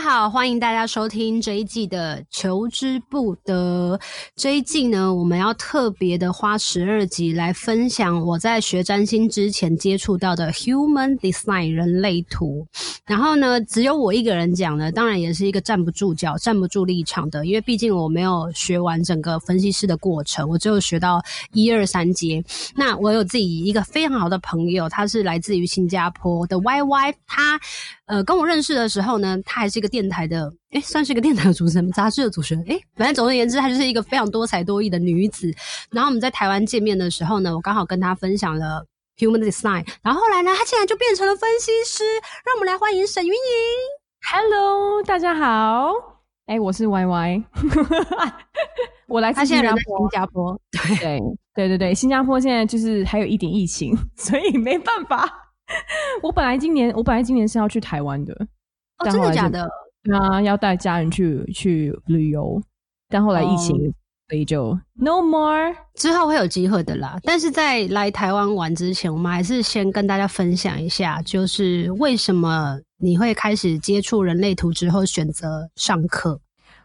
好，欢迎大家收听这一季的《求之不得》。这一季呢，我们要特别的花十二集来分享我在学占星之前接触到的 Human Design 人类图。然后呢，只有我一个人讲呢，当然也是一个站不住脚、站不住立场的，因为毕竟我没有学完整个分析师的过程，我只有学到一二三阶。那我有自己一个非常好的朋友，他是来自于新加坡的 Y Y，他。呃，跟我认识的时候呢，他还是一个电台的，诶，算是一个电台的主持人，杂志的主持人，诶，反正总而言之，她就是一个非常多才多艺的女子。然后我们在台湾见面的时候呢，我刚好跟她分享了 Human Design，然后后来呢，她竟然就变成了分析师。让我们来欢迎沈云莹。Hello，大家好，诶，我是 Y Y，我来自新加坡。新加坡，对对对对对，新加坡现在就是还有一点疫情，所以没办法。我本来今年，我本来今年是要去台湾的。哦，真的假的？对啊，要带家人去去旅游，但后来疫情，哦，所以就 no more。之后会有机会的啦。但是在来台湾玩之前，我们还是先跟大家分享一下，就是为什么你会开始接触人类图之后选择上课？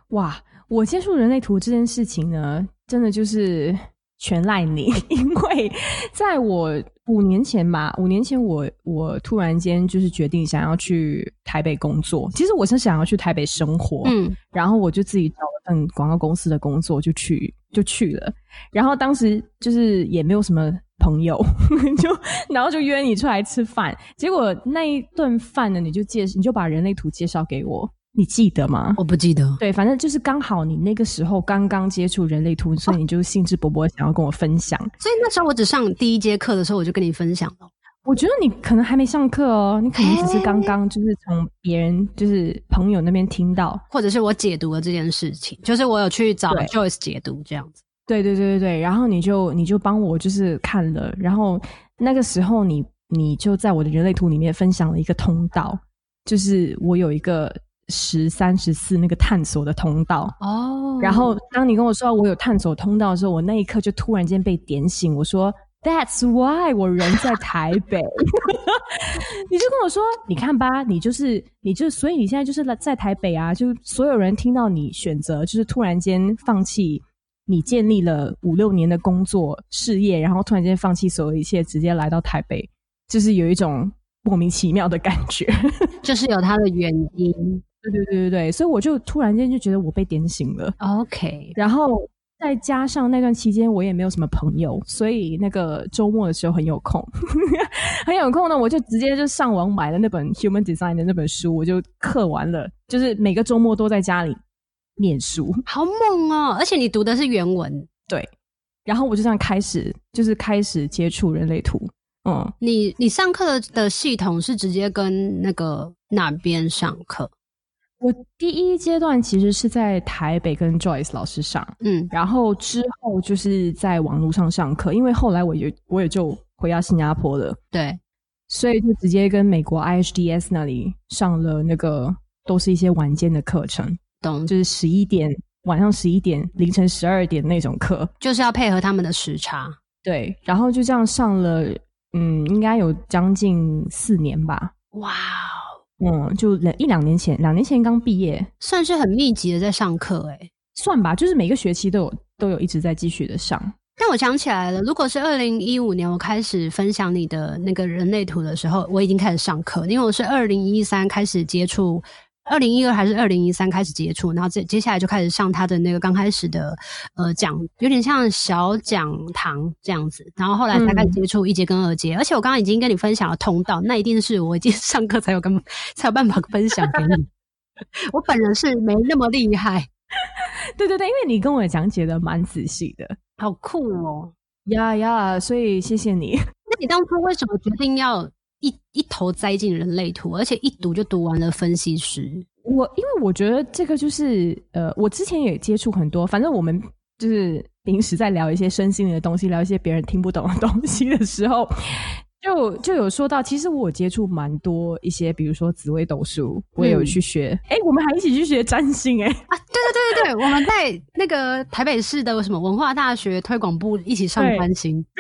哇，我接触人类图这件事情呢，真的就是。全赖你，因为在我五年前吧，五年前我我突然间就是决定想要去台北工作。其实我是想要去台北生活，嗯，然后我就自己找了份广告公司的工作，就去就去了。然后当时就是也没有什么朋友，就然后就约你出来吃饭。结果那一顿饭呢，你就介你就把人类图介绍给我。你记得吗？我不记得。对，反正就是刚好你那个时候刚刚接触人类图，所以你就兴致勃勃想要跟我分享。所以那时候我只上第一节课的时候，我就跟你分享了。我觉得你可能还没上课哦，你可能只是刚刚就是从别人就是朋友那边听到，或者是我解读了这件事情，就是我有去找 Joyce 解读这样子。对对对对对，然后你就你就帮我就是看了，然后那个时候你你就在我的人类图里面分享了一个通道，就是我有一个。十三十四那个探索的通道哦，oh. 然后当你跟我说我有探索通道的时候，我那一刻就突然间被点醒。我说 That's why 我人在台北，你就跟我说，你看吧，你就是你就所以你现在就是在台北啊，就所有人听到你选择就是突然间放弃你建立了五六年的工作事业，然后突然间放弃所有一切，直接来到台北，就是有一种莫名其妙的感觉，就是有它的原因。对对对对对，所以我就突然间就觉得我被点醒了。OK，然后再加上那段期间我也没有什么朋友，所以那个周末的时候很有空，很有空呢，我就直接就上网买了那本 Human Design 的那本书，我就刻完了，就是每个周末都在家里念书，好猛哦！而且你读的是原文，对。然后我就这样开始，就是开始接触人类图。嗯，你你上课的的系统是直接跟那个哪边上课？我第一阶段其实是在台北跟 Joyce 老师上，嗯，然后之后就是在网络上上课，因为后来我也我也就回到新加坡了，对，所以就直接跟美国 IHDS 那里上了那个都是一些晚间的课程，懂，就是十一点晚上十一点凌晨十二点那种课，就是要配合他们的时差，对，然后就这样上了，嗯，应该有将近四年吧，哇。嗯，就两一两年前，两年前刚毕业，算是很密集的在上课，诶，算吧，就是每个学期都有都有一直在继续的上。但我想起来了，如果是二零一五年我开始分享你的那个人类图的时候，我已经开始上课，因为我是二零一三开始接触。二零一二还是二零一三开始接触，然后接接下来就开始上他的那个刚开始的呃讲，有点像小讲堂这样子，然后后来才开始接触一阶跟二阶，嗯、而且我刚刚已经跟你分享了通道，那一定是我已经 上课才有跟才有办法分享给你。我本人是没那么厉害，对对对，因为你跟我讲解的蛮仔细的，好酷哦，呀呀，所以谢谢你。那你当初为什么决定要？一一头栽进人类图，而且一读就读完了分析师。我因为我觉得这个就是呃，我之前也接触很多，反正我们就是平时在聊一些身心灵的东西，聊一些别人听不懂的东西的时候，就就有说到，其实我接触蛮多一些，比如说紫微斗数，我也有去学。哎、嗯欸，我们还一起去学占星、欸，哎啊，对对对对对，我们在那个台北市的什么文化大学推广部一起上占星，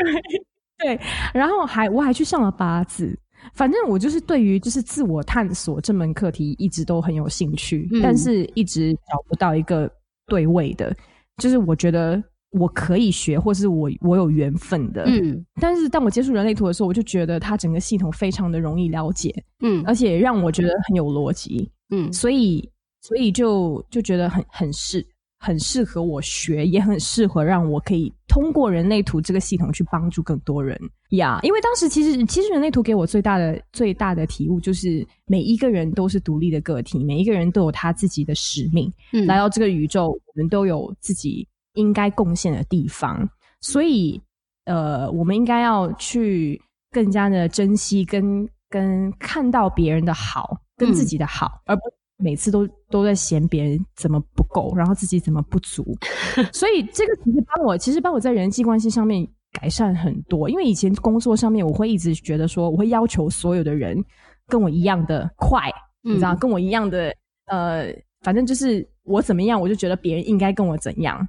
对，对，然后还我还去上了八字。反正我就是对于就是自我探索这门课题一直都很有兴趣，嗯、但是一直找不到一个对位的，就是我觉得我可以学，或是我我有缘分的。嗯，但是当我接触人类图的时候，我就觉得它整个系统非常的容易了解，嗯，而且让我觉得很有逻辑，嗯，所以所以就就觉得很很适。很适合我学，也很适合让我可以通过人类图这个系统去帮助更多人呀。Yeah, 因为当时其实其实人类图给我最大的最大的体悟就是，每一个人都是独立的个体，每一个人都有他自己的使命。嗯，来到这个宇宙，我们都有自己应该贡献的地方，所以呃，我们应该要去更加的珍惜跟跟看到别人的好，跟自己的好，嗯、而不。每次都都在嫌别人怎么不够，然后自己怎么不足，所以这个其实帮我，其实帮我在人际关系上面改善很多。因为以前工作上面，我会一直觉得说，我会要求所有的人跟我一样的快，嗯、你知道，跟我一样的呃，反正就是我怎么样，我就觉得别人应该跟我怎样。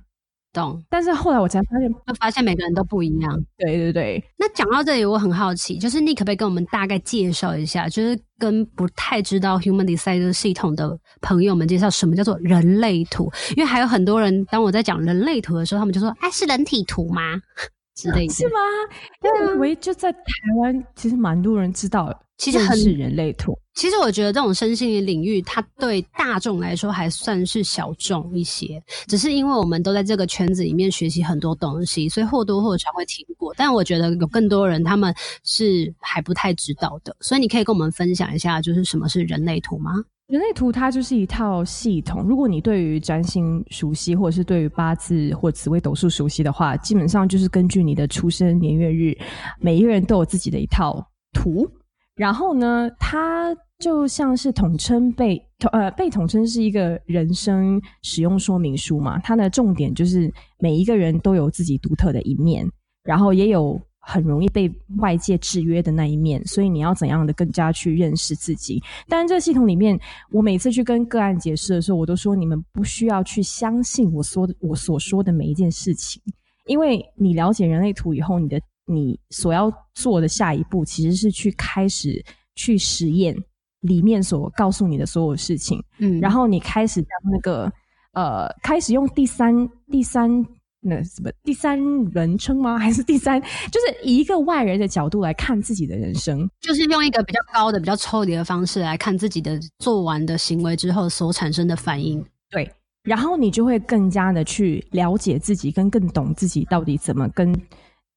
懂，但是后来我才发现，就发现每个人都不一样。对对对。那讲到这里，我很好奇，就是你可不可以跟我们大概介绍一下，就是跟不太知道 Human Design 系统的朋友们介绍什么叫做人类图？因为还有很多人，当我在讲人类图的时候，他们就说：“哎，是人体图吗？”之类的。是吗？对啊，我就在台湾，其实蛮多人知道。其实很是人类图。其实我觉得这种身心灵领域，它对大众来说还算是小众一些。只是因为我们都在这个圈子里面学习很多东西，所以或多或少会听过。但我觉得有更多人他们是还不太知道的。所以你可以跟我们分享一下，就是什么是人类图吗？人类图它就是一套系统。如果你对于占星熟悉，或者是对于八字或紫微斗数熟悉的话，基本上就是根据你的出生年月日，每一个人都有自己的一套图。然后呢，它就像是统称被统呃被统称是一个人生使用说明书嘛。它的重点就是每一个人都有自己独特的一面，然后也有很容易被外界制约的那一面。所以你要怎样的更加去认识自己？当然，这系统里面，我每次去跟个案解释的时候，我都说你们不需要去相信我说的我所说的每一件事情，因为你了解人类图以后，你的。你所要做的下一步，其实是去开始去实验里面所告诉你的所有事情，嗯，然后你开始当那个呃，开始用第三第三那什么第三人称吗？还是第三？就是以一个外人的角度来看自己的人生，就是用一个比较高的、比较抽离的方式来看自己的做完的行为之后所产生的反应，对，然后你就会更加的去了解自己，跟更懂自己到底怎么跟。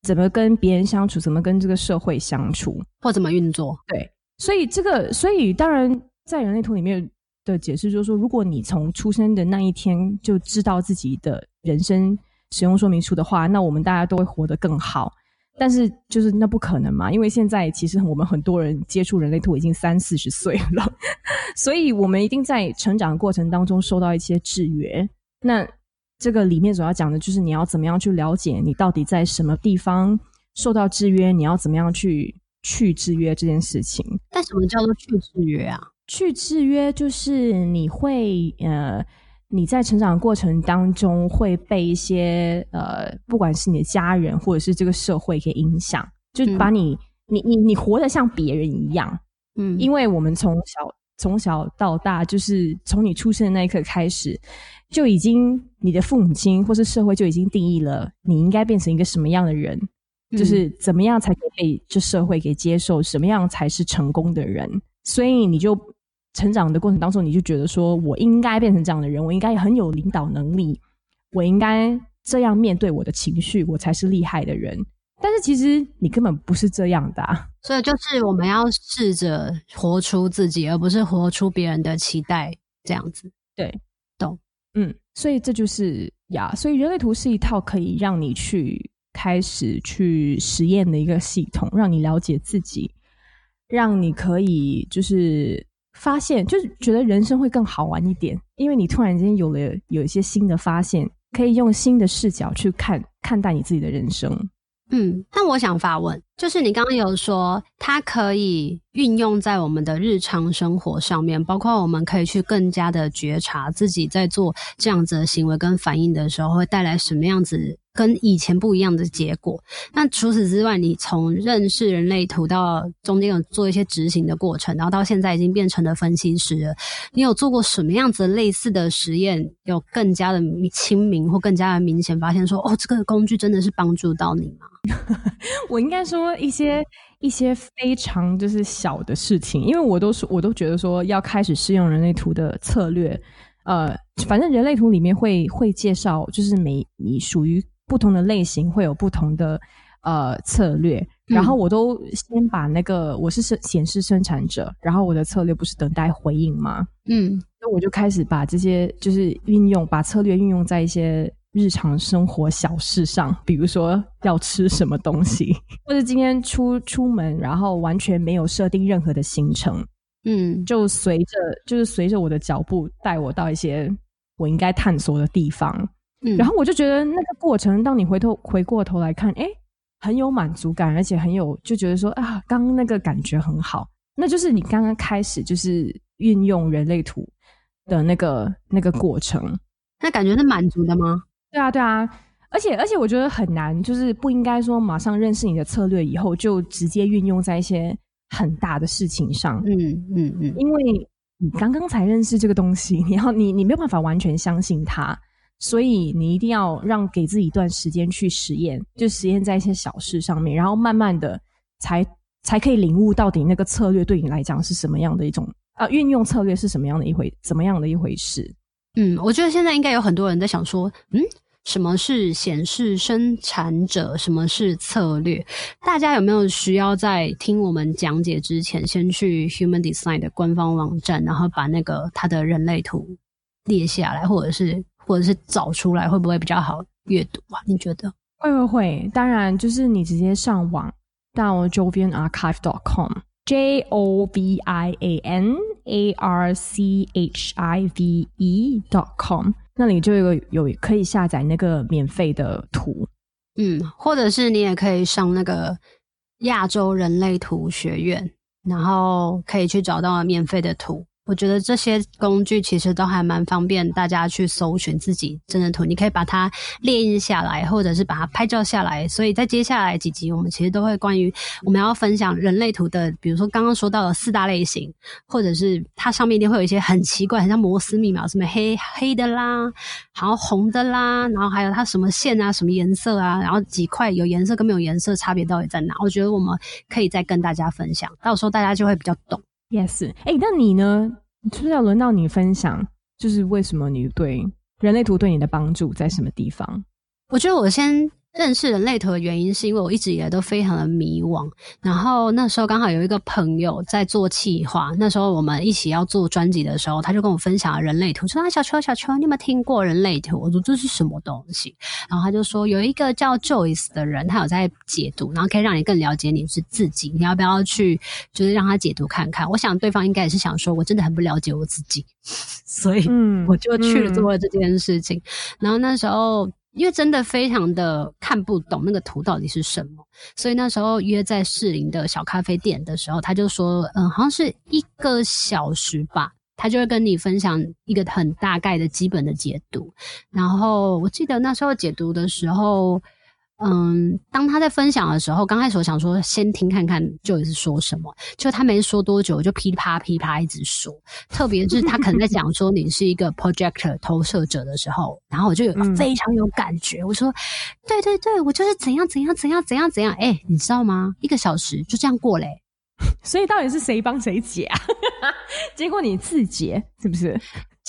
怎么跟别人相处？怎么跟这个社会相处？或怎么运作？对，所以这个，所以当然，在人类图里面的解释就是说，如果你从出生的那一天就知道自己的人生使用说明书的话，那我们大家都会活得更好。但是，就是那不可能嘛，因为现在其实我们很多人接触人类图已经三四十岁了，所以我们一定在成长的过程当中受到一些制约。那这个里面主要讲的就是你要怎么样去了解你到底在什么地方受到制约，你要怎么样去去制约这件事情。但什么叫做去制约啊？去制约就是你会呃，你在成长过程当中会被一些呃，不管是你的家人或者是这个社会给影响，就把你、嗯、你你你活得像别人一样。嗯，因为我们从小从小到大，就是从你出生的那一刻开始。就已经，你的父母亲或是社会就已经定义了你应该变成一个什么样的人，嗯、就是怎么样才可以被这社会给接受，什么样才是成功的人。所以你就成长的过程当中，你就觉得说我应该变成这样的人，我应该很有领导能力，我应该这样面对我的情绪，我才是厉害的人。但是其实你根本不是这样的啊，所以就是我们要试着活出自己，而不是活出别人的期待，这样子。对。懂嗯，所以这就是呀，所以人类图是一套可以让你去开始去实验的一个系统，让你了解自己，让你可以就是发现，就是觉得人生会更好玩一点，因为你突然间有了有一些新的发现，可以用新的视角去看看待你自己的人生。嗯，那我想发问，就是你刚刚有说它可以运用在我们的日常生活上面，包括我们可以去更加的觉察自己在做这样子的行为跟反应的时候，会带来什么样子跟以前不一样的结果。那除此之外，你从认识人类图到中间有做一些执行的过程，然后到现在已经变成了分析师，你有做过什么样子类似的实验，有更加的亲民或更加的明显发现说，哦，这个工具真的是帮助到你吗？我应该说一些一些非常就是小的事情，因为我都是我都觉得说要开始试用人类图的策略，呃，反正人类图里面会会介绍，就是每你属于不同的类型会有不同的呃策略，然后我都先把那个我是生显示生产者，然后我的策略不是等待回应吗？嗯，那我就开始把这些就是运用，把策略运用在一些。日常生活小事上，比如说要吃什么东西，或者今天出出门，然后完全没有设定任何的行程，嗯，就随着就是随着我的脚步带我到一些我应该探索的地方，嗯，然后我就觉得那个过程，当你回头回过头来看，哎，很有满足感，而且很有就觉得说啊，刚刚那个感觉很好，那就是你刚刚开始就是运用人类图的那个那个过程，那感觉是满足的吗？对啊，对啊，而且而且我觉得很难，就是不应该说马上认识你的策略以后就直接运用在一些很大的事情上。嗯嗯嗯，因为你刚刚才认识这个东西，你要你你没有办法完全相信它，所以你一定要让给自己一段时间去实验，就实验在一些小事上面，然后慢慢的才才可以领悟到底那个策略对你来讲是什么样的一种啊，运用策略是什么样的一回怎么样的一回事。嗯，我觉得现在应该有很多人在想说，嗯，什么是显示生产者？什么是策略？大家有没有需要在听我们讲解之前，先去 Human Design 的官方网站，然后把那个他的人类图列下来，或者是或者是找出来，会不会比较好阅读啊？你觉得？会会会，当然就是你直接上网到 jovianarchive.com。J O V I A N A R C H I V E dot com，那里就有有可以下载那个免费的图，嗯，或者是你也可以上那个亚洲人类图学院，然后可以去找到免费的图。我觉得这些工具其实都还蛮方便大家去搜寻自己真的图，你可以把它列印下来，或者是把它拍照下来。所以在接下来几集，我们其实都会关于我们要分享人类图的，比如说刚刚说到的四大类型，或者是它上面一定会有一些很奇怪，很像摩斯密码，什么黑黑的啦，然后红的啦，然后还有它什么线啊，什么颜色啊，然后几块有颜色跟没有颜色差别到底在哪？我觉得我们可以再跟大家分享，到时候大家就会比较懂。Yes，哎，那你呢？是不是要轮到你分享？就是为什么你对人类图对你的帮助在什么地方？我觉得我先。认识人类图的原因是因为我一直以来都非常的迷惘，然后那时候刚好有一个朋友在做企划，那时候我们一起要做专辑的时候，他就跟我分享了人类图，说啊，小秋小秋，你有没有听过人类图？我说这是什么东西？然后他就说有一个叫 Joyce 的人，他有在解读，然后可以让你更了解你是自己，你要不要去就是让他解读看看？我想对方应该也是想说我真的很不了解我自己，所以我就去了做了这件事情，嗯嗯、然后那时候。因为真的非常的看不懂那个图到底是什么，所以那时候约在士林的小咖啡店的时候，他就说，嗯，好像是一个小时吧，他就会跟你分享一个很大概的基本的解读。然后我记得那时候解读的时候。嗯，当他在分享的时候，刚开始我想说先听看看 Joyce 说什么，就他没说多久就噼啪噼啪一直说，特别是他可能在讲说你是一个 projector 投射者的时候，然后我就有非常有感觉，嗯、我说对对对，我就是怎样怎样怎样怎样怎样，哎，你知道吗？一个小时就这样过嘞，所以到底是谁帮谁解啊？结果你自解是不是？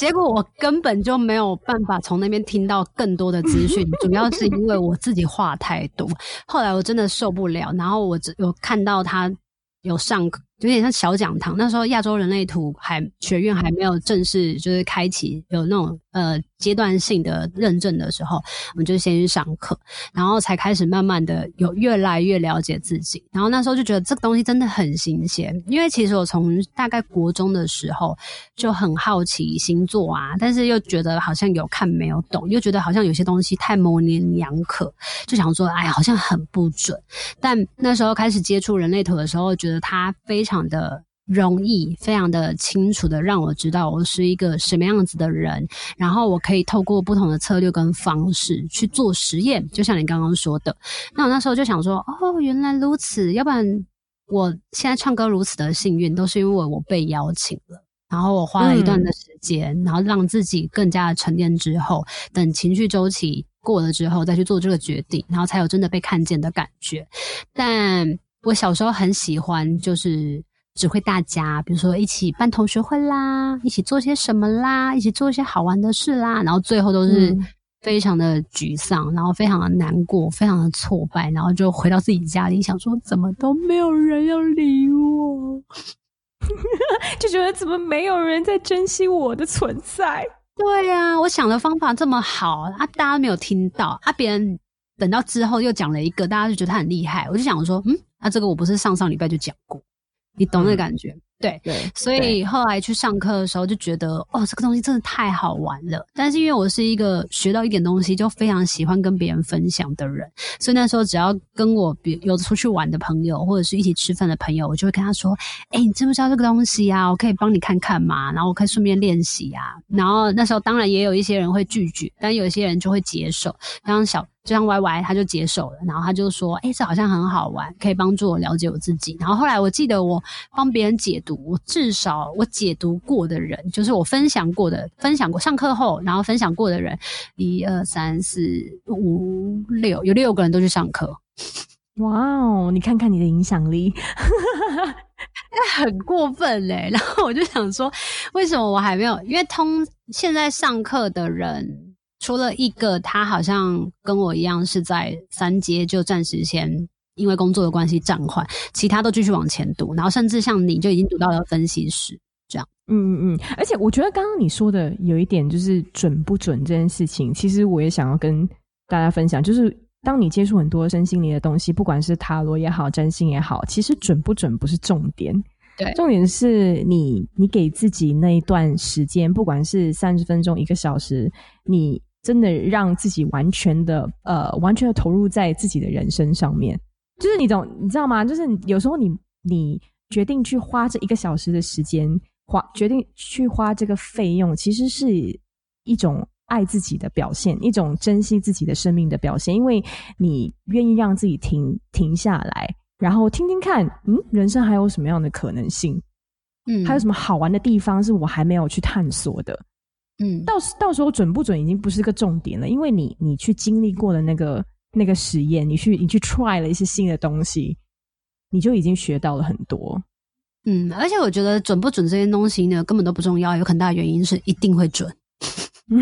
结果我根本就没有办法从那边听到更多的资讯，主要是因为我自己话太多。后来我真的受不了，然后我只有看到他有上课有点像小讲堂。那时候亚洲人类图还学院还没有正式就是开启，有那种呃阶段性的认证的时候，我们就先去上课，然后才开始慢慢的有越来越了解自己。然后那时候就觉得这个东西真的很新鲜，因为其实我从大概国中的时候就很好奇星座啊，但是又觉得好像有看没有懂，又觉得好像有些东西太模棱两可，就想说哎呀，好像很不准。但那时候开始接触人类图的时候，觉得它非常的容易，非常的清楚的让我知道我是一个什么样子的人，然后我可以透过不同的策略跟方式去做实验，就像你刚刚说的。那我那时候就想说，哦，原来如此，要不然我现在唱歌如此的幸运，都是因为我被邀请了。然后我花了一段的时间，嗯、然后让自己更加的沉淀之后，等情绪周期过了之后，再去做这个决定，然后才有真的被看见的感觉。但我小时候很喜欢，就是指挥大家，比如说一起办同学会啦，一起做些什么啦，一起做一些好玩的事啦，然后最后都是非常的沮丧，然后非常的难过，非常的挫败，然后就回到自己家里，想说怎么都没有人要理我。就觉得怎么没有人在珍惜我的存在？对呀、啊，我想的方法这么好啊，大家没有听到啊，别人等到之后又讲了一个，大家就觉得他很厉害。我就想说，嗯，那、啊、这个我不是上上礼拜就讲过，你懂那个感觉？嗯对对，所以后来去上课的时候就觉得，哦，这个东西真的太好玩了。但是因为我是一个学到一点东西就非常喜欢跟别人分享的人，所以那时候只要跟我比有出去玩的朋友或者是一起吃饭的朋友，我就会跟他说：“哎，你知不知道这个东西啊？我可以帮你看看嘛，然后我可以顺便练习啊。”然后那时候当然也有一些人会拒绝，但有些人就会接受。像小。就像 Y Y，他就接手了，然后他就说：“哎、欸，这好像很好玩，可以帮助我了解我自己。”然后后来我记得我帮别人解读，我至少我解读过的人，就是我分享过的，分享过上课后，然后分享过的人，一二三四五六，有六个人都去上课。哇哦，你看看你的影响力，那很过分嘞！然后我就想说，为什么我还没有？因为通现在上课的人。除了一个，他好像跟我一样是在三阶就暂时先因为工作的关系暂缓，其他都继续往前读，然后甚至像你就已经读到了分析师这样。嗯嗯嗯，而且我觉得刚刚你说的有一点就是准不准这件事情，其实我也想要跟大家分享，就是当你接触很多身心灵的东西，不管是塔罗也好，占星也好，其实准不准不是重点。对，重点是你你给自己那一段时间，不管是三十分钟、一个小时，你。真的让自己完全的呃，完全的投入在自己的人生上面，就是你懂，你知道吗？就是有时候你你决定去花这一个小时的时间，花决定去花这个费用，其实是一种爱自己的表现，一种珍惜自己的生命的表现，因为你愿意让自己停停下来，然后听听看，嗯，人生还有什么样的可能性？嗯，还有什么好玩的地方是我还没有去探索的？嗯，到时到时候准不准已经不是个重点了，因为你你去经历过的那个那个实验，你去你去 try 了一些新的东西，你就已经学到了很多。嗯，而且我觉得准不准这些东西呢，根本都不重要，有很大的原因是一定会准。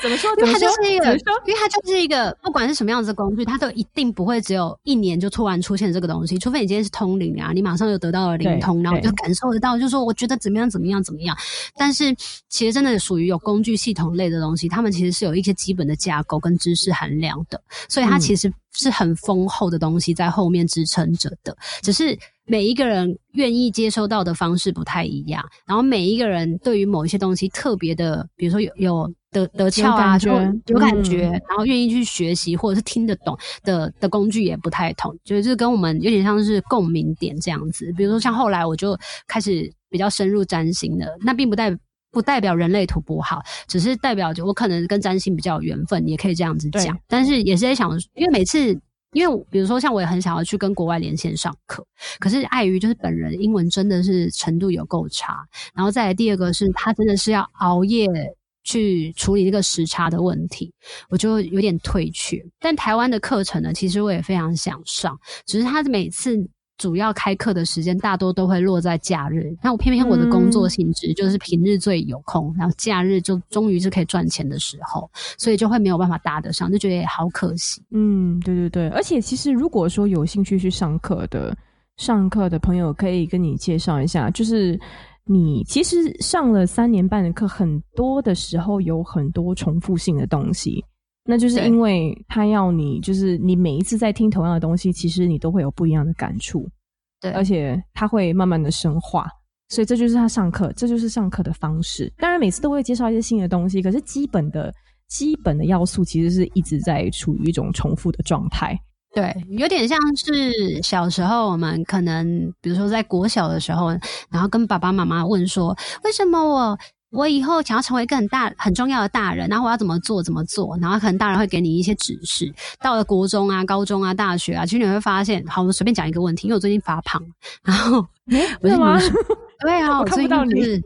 怎么说？因为它就是一个，因为它就是一个，不管是什么样子的工具，它都一定不会只有一年就突然出现这个东西。除非你今天是通灵啊，你马上就得到了灵通，然后就感受得到，就是说我觉得怎么样怎么样怎么样。但是其实真的属于有工具系统类的东西，他们其实是有一些基本的架构跟知识含量的，所以它其实是很丰厚的东西在后面支撑着的，只是。每一个人愿意接收到的方式不太一样，然后每一个人对于某一些东西特别的，比如说有有得得窍啊，就有感觉，嗯、然后愿意去学习或者是听得懂的的工具也不太同，就是跟我们有点像是共鸣点这样子。比如说像后来我就开始比较深入占星的，那并不代不代表人类图不好，只是代表着我可能跟占星比较有缘分，也可以这样子讲。但是也是在想，因为每次。因为比如说，像我也很想要去跟国外连线上课，可是碍于就是本人英文真的是程度有够差，然后再来第二个是他真的是要熬夜去处理这个时差的问题，我就有点退却。但台湾的课程呢，其实我也非常想上，只是他每次。主要开课的时间大多都会落在假日，那我偏偏我的工作性质就是平日最有空，嗯、然后假日就终于是可以赚钱的时候，所以就会没有办法搭得上，就觉得也好可惜。嗯，对对对，而且其实如果说有兴趣去上课的上课的朋友可以跟你介绍一下，就是你其实上了三年半的课，很多的时候有很多重复性的东西，那就是因为他要你，就是你每一次在听同样的东西，其实你都会有不一样的感触，对，而且他会慢慢的深化，所以这就是他上课，这就是上课的方式。当然每次都会介绍一些新的东西，可是基本的基本的要素其实是一直在处于一种重复的状态。对，有点像是小时候我们可能，比如说在国小的时候，然后跟爸爸妈妈问说，为什么我我以后想要成为一个很大很重要的大人，然后我要怎么做怎么做，然后可能大人会给你一些指示。到了国中啊、高中啊、大学啊，其实你会发现，好，我们随便讲一个问题，因为我最近发胖，然后为什么？对啊，我看不到你，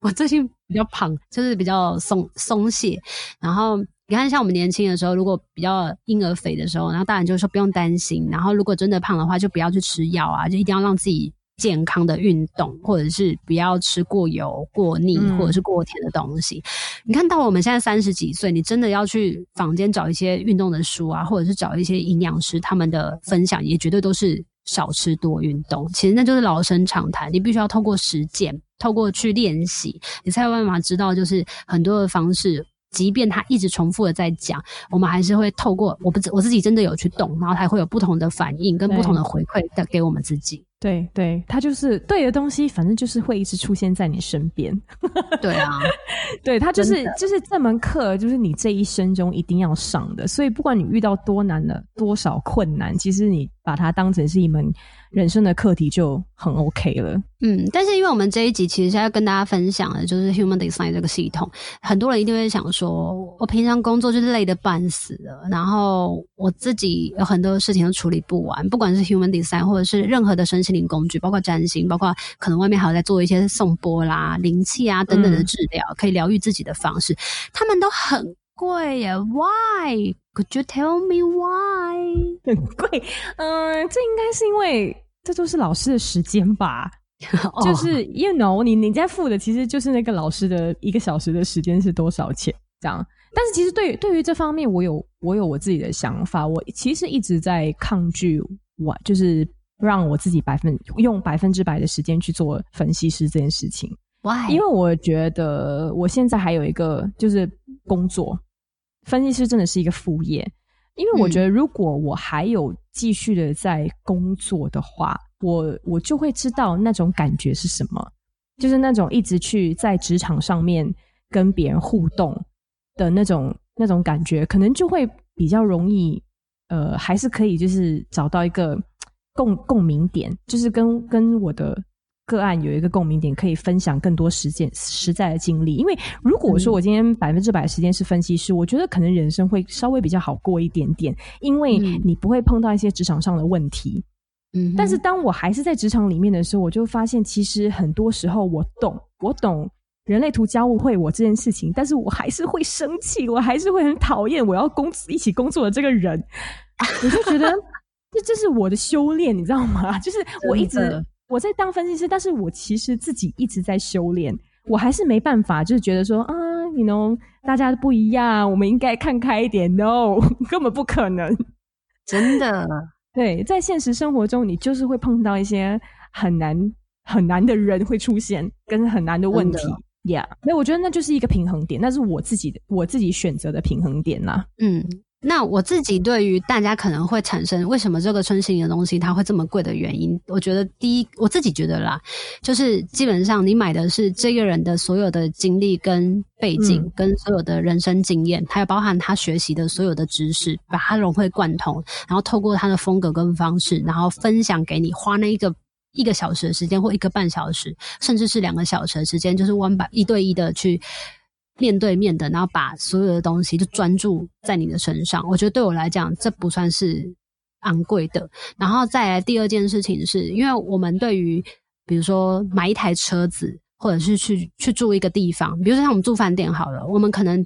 我最近比较胖，就是比较松松懈，然后。你看，像我们年轻的时候，如果比较婴儿肥的时候，然后大人就说不用担心。然后如果真的胖的话，就不要去吃药啊，就一定要让自己健康的运动，或者是不要吃过油、过腻或者是过甜的东西。嗯、你看到我们现在三十几岁，你真的要去坊间找一些运动的书啊，或者是找一些营养师他们的分享，也绝对都是少吃多运动。其实那就是老生常谈，你必须要透过实践，透过去练习，你才有办法知道，就是很多的方式。即便他一直重复的在讲，我们还是会透过我不我自己真的有去动，然后还会有不同的反应跟不同的回馈的给我们自己。对对，他就是对的东西，反正就是会一直出现在你身边。对啊，对他就是就是这门课，就是你这一生中一定要上的。所以不管你遇到多难的多少困难，其实你把它当成是一门。人生的课题就很 OK 了，嗯，但是因为我们这一集其实是要跟大家分享的，就是 Human Design 这个系统，很多人一定会想说，我平常工作就是累得半死了，然后我自己有很多事情都处理不完，不管是 Human Design 或者是任何的身心灵工具，包括占星，包括可能外面还有在做一些送波啦、灵气啊等等的治疗，嗯、可以疗愈自己的方式，他们都很贵耶，Why? Could you tell me why? 很贵，嗯、呃，这应该是因为。这都是老师的时间吧？就是 you know，你你在付的其实就是那个老师的一个小时的时间是多少钱这样。但是其实对于对于这方面，我有我有我自己的想法。我其实一直在抗拒我就是让我自己百分用百分之百的时间去做分析师这件事情。Why？因为我觉得我现在还有一个就是工作，分析师真的是一个副业。因为我觉得，如果我还有继续的在工作的话，嗯、我我就会知道那种感觉是什么，就是那种一直去在职场上面跟别人互动的那种那种感觉，可能就会比较容易，呃，还是可以就是找到一个共共鸣点，就是跟跟我的。个案有一个共鸣点，可以分享更多实践实在的经历。因为如果说我今天百分之百的时间是分析师，嗯，我觉得可能人生会稍微比较好过一点点，因为你不会碰到一些职场上的问题。嗯，但是当我还是在职场里面的时候，我就发现其实很多时候我懂，我懂人类图教会我这件事情，但是我还是会生气，我还是会很讨厌我要工一起工作的这个人。我就觉得这这是我的修炼，你知道吗？就是我一直。我在当分析师，但是我其实自己一直在修炼，我还是没办法，就是觉得说啊，你 you know 大家都不一样，我们应该看开一点。No，根本不可能，真的。对，在现实生活中，你就是会碰到一些很难很难的人会出现，跟很难的问题。Yeah，那我觉得那就是一个平衡点，那是我自己的我自己选择的平衡点啦。嗯。那我自己对于大家可能会产生为什么这个春行的东西它会这么贵的原因，我觉得第一，我自己觉得啦，就是基本上你买的是这个人的所有的经历跟背景，跟所有的人生经验，还有包含他学习的所有的知识，把它融会贯通，然后透过他的风格跟方式，然后分享给你，花那一个一个小时的时间或一个半小时，甚至是两个小时的时间，就是 one by 一对一的去。面对面的，然后把所有的东西就专注在你的身上。我觉得对我来讲，这不算是昂贵的。然后再来第二件事情是，因为我们对于比如说买一台车子，或者是去去住一个地方，比如说像我们住饭店好了，我们可能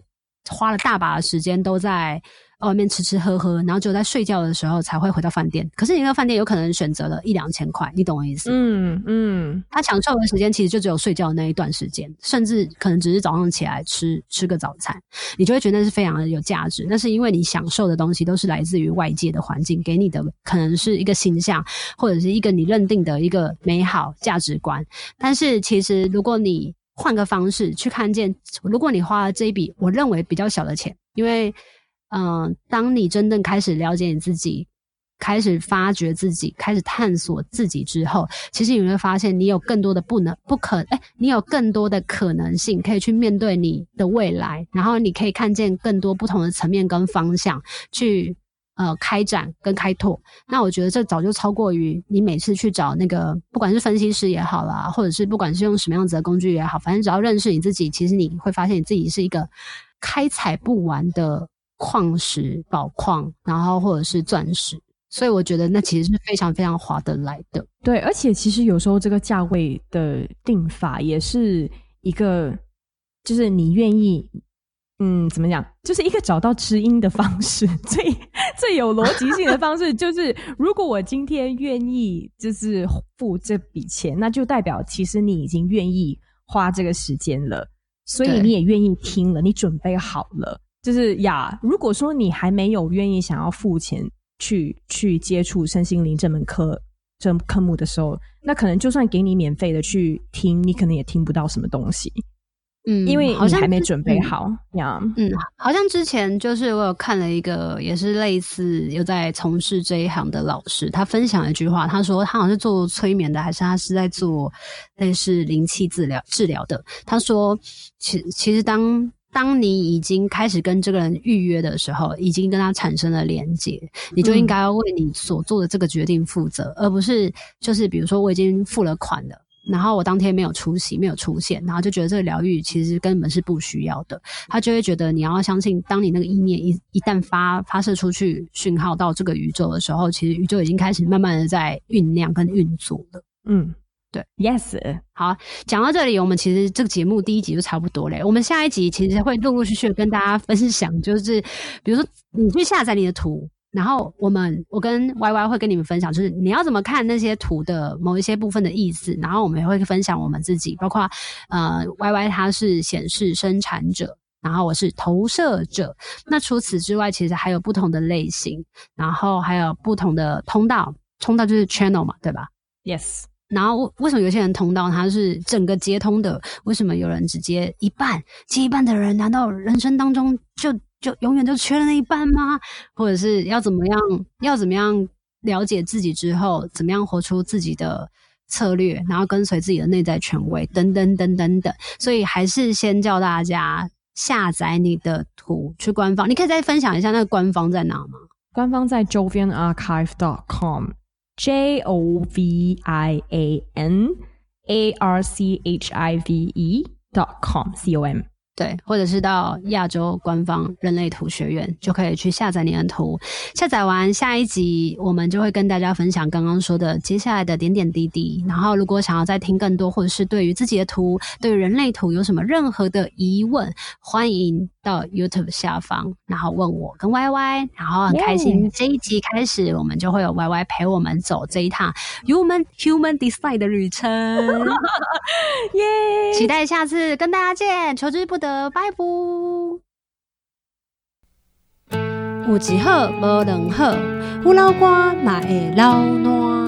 花了大把的时间都在外面吃吃喝喝，然后只有在睡觉的时候才会回到饭店。可是你那个饭店有可能选择了一两千块，你懂我意思？嗯嗯，他享受的时间其实就只有睡觉的那一段时间，甚至可能只是早上起来吃吃个早餐，你就会觉得那是非常的有价值。那是因为你享受的东西都是来自于外界的环境给你的，可能是一个形象或者是一个你认定的一个美好价值观。但是其实如果你换个方式去看见，如果你花了这一笔我认为比较小的钱，因为嗯、当你真正开始了解你自己，开始发掘自己，开始探索自己之后，其实你会发现，你有更多的不能、不可，哎，你有更多的可能性可以去面对你的未来，然后你可以看见更多不同的层面跟方向去呃开展跟开拓。那我觉得这早就超过于你每次去找那个，不管是分析师也好啦，或者是不管是用什么样子的工具也好，反正只要认识你自己，其实你会发现你自己是一个开采不完的。矿石、宝矿，然后或者是钻石，所以我觉得那其实是非常非常划得来的。对，而且其实有时候这个价位的定法也是一个，就是你愿意，嗯，怎么讲，就是一个找到知音的方式，最最有逻辑性的方式，就是如果我今天愿意，就是付这笔钱，那就代表其实你已经愿意花这个时间了，所以你也愿意听了，你准备好了。就是呀，如果说你还没有愿意想要付钱去去接触身心灵这门课这科目的时候，那可能就算给你免费的去听，你可能也听不到什么东西。嗯，因为你还没准备好呀。嗯，好像之前就是我有看了一个也是类似有在从事这一行的老师，他分享了一句话，他说他好像是做催眠的，还是他是在做类似灵气治疗治疗的。他说，其其实当当你已经开始跟这个人预约的时候，已经跟他产生了连接，你就应该要为你所做的这个决定负责，嗯、而不是就是比如说我已经付了款了，然后我当天没有出席，没有出现，然后就觉得这个疗愈其实根本是不需要的。他就会觉得你要相信，当你那个意念一一旦发发射出去讯号到这个宇宙的时候，其实宇宙已经开始慢慢的在酝酿跟运作了。嗯。对，Yes，好，讲到这里，我们其实这个节目第一集就差不多嘞。我们下一集其实会陆陆续续跟大家分享，就是比如说你去下载你的图，然后我们我跟 Y Y 会跟你们分享，就是你要怎么看那些图的某一些部分的意思，然后我们也会分享我们自己，包括呃 Y Y 它是显示生产者，然后我是投射者。那除此之外，其实还有不同的类型，然后还有不同的通道，通道就是 channel 嘛，对吧？Yes。然后为什么有些人通道他是整个接通的？为什么有人只接一半？接一半的人难道人生当中就就永远就缺了那一半吗？或者是要怎么样？要怎么样了解自己之后，怎么样活出自己的策略，然后跟随自己的内在权威，等等等等等。所以还是先叫大家下载你的图去官方。你可以再分享一下那个官方在哪吗？官方在 jovianarchive.com。J O V I A N A R C H I V E dot com C O M。对，或者是到亚洲官方人类图学院，就可以去下载你的图。下载完，下一集我们就会跟大家分享刚刚说的接下来的点点滴滴。然后，如果想要再听更多，或者是对于自己的图、对于人类图有什么任何的疑问，欢迎到 YouTube 下方，然后问我跟 Y Y。然后很开心，这一集开始，我们就会有 Y Y 陪我们走这一趟 Human Human Design 的旅程。耶！期待下次跟大家见，求之不得。拜拜。有一好无两好，有老瓜嘛会老烂。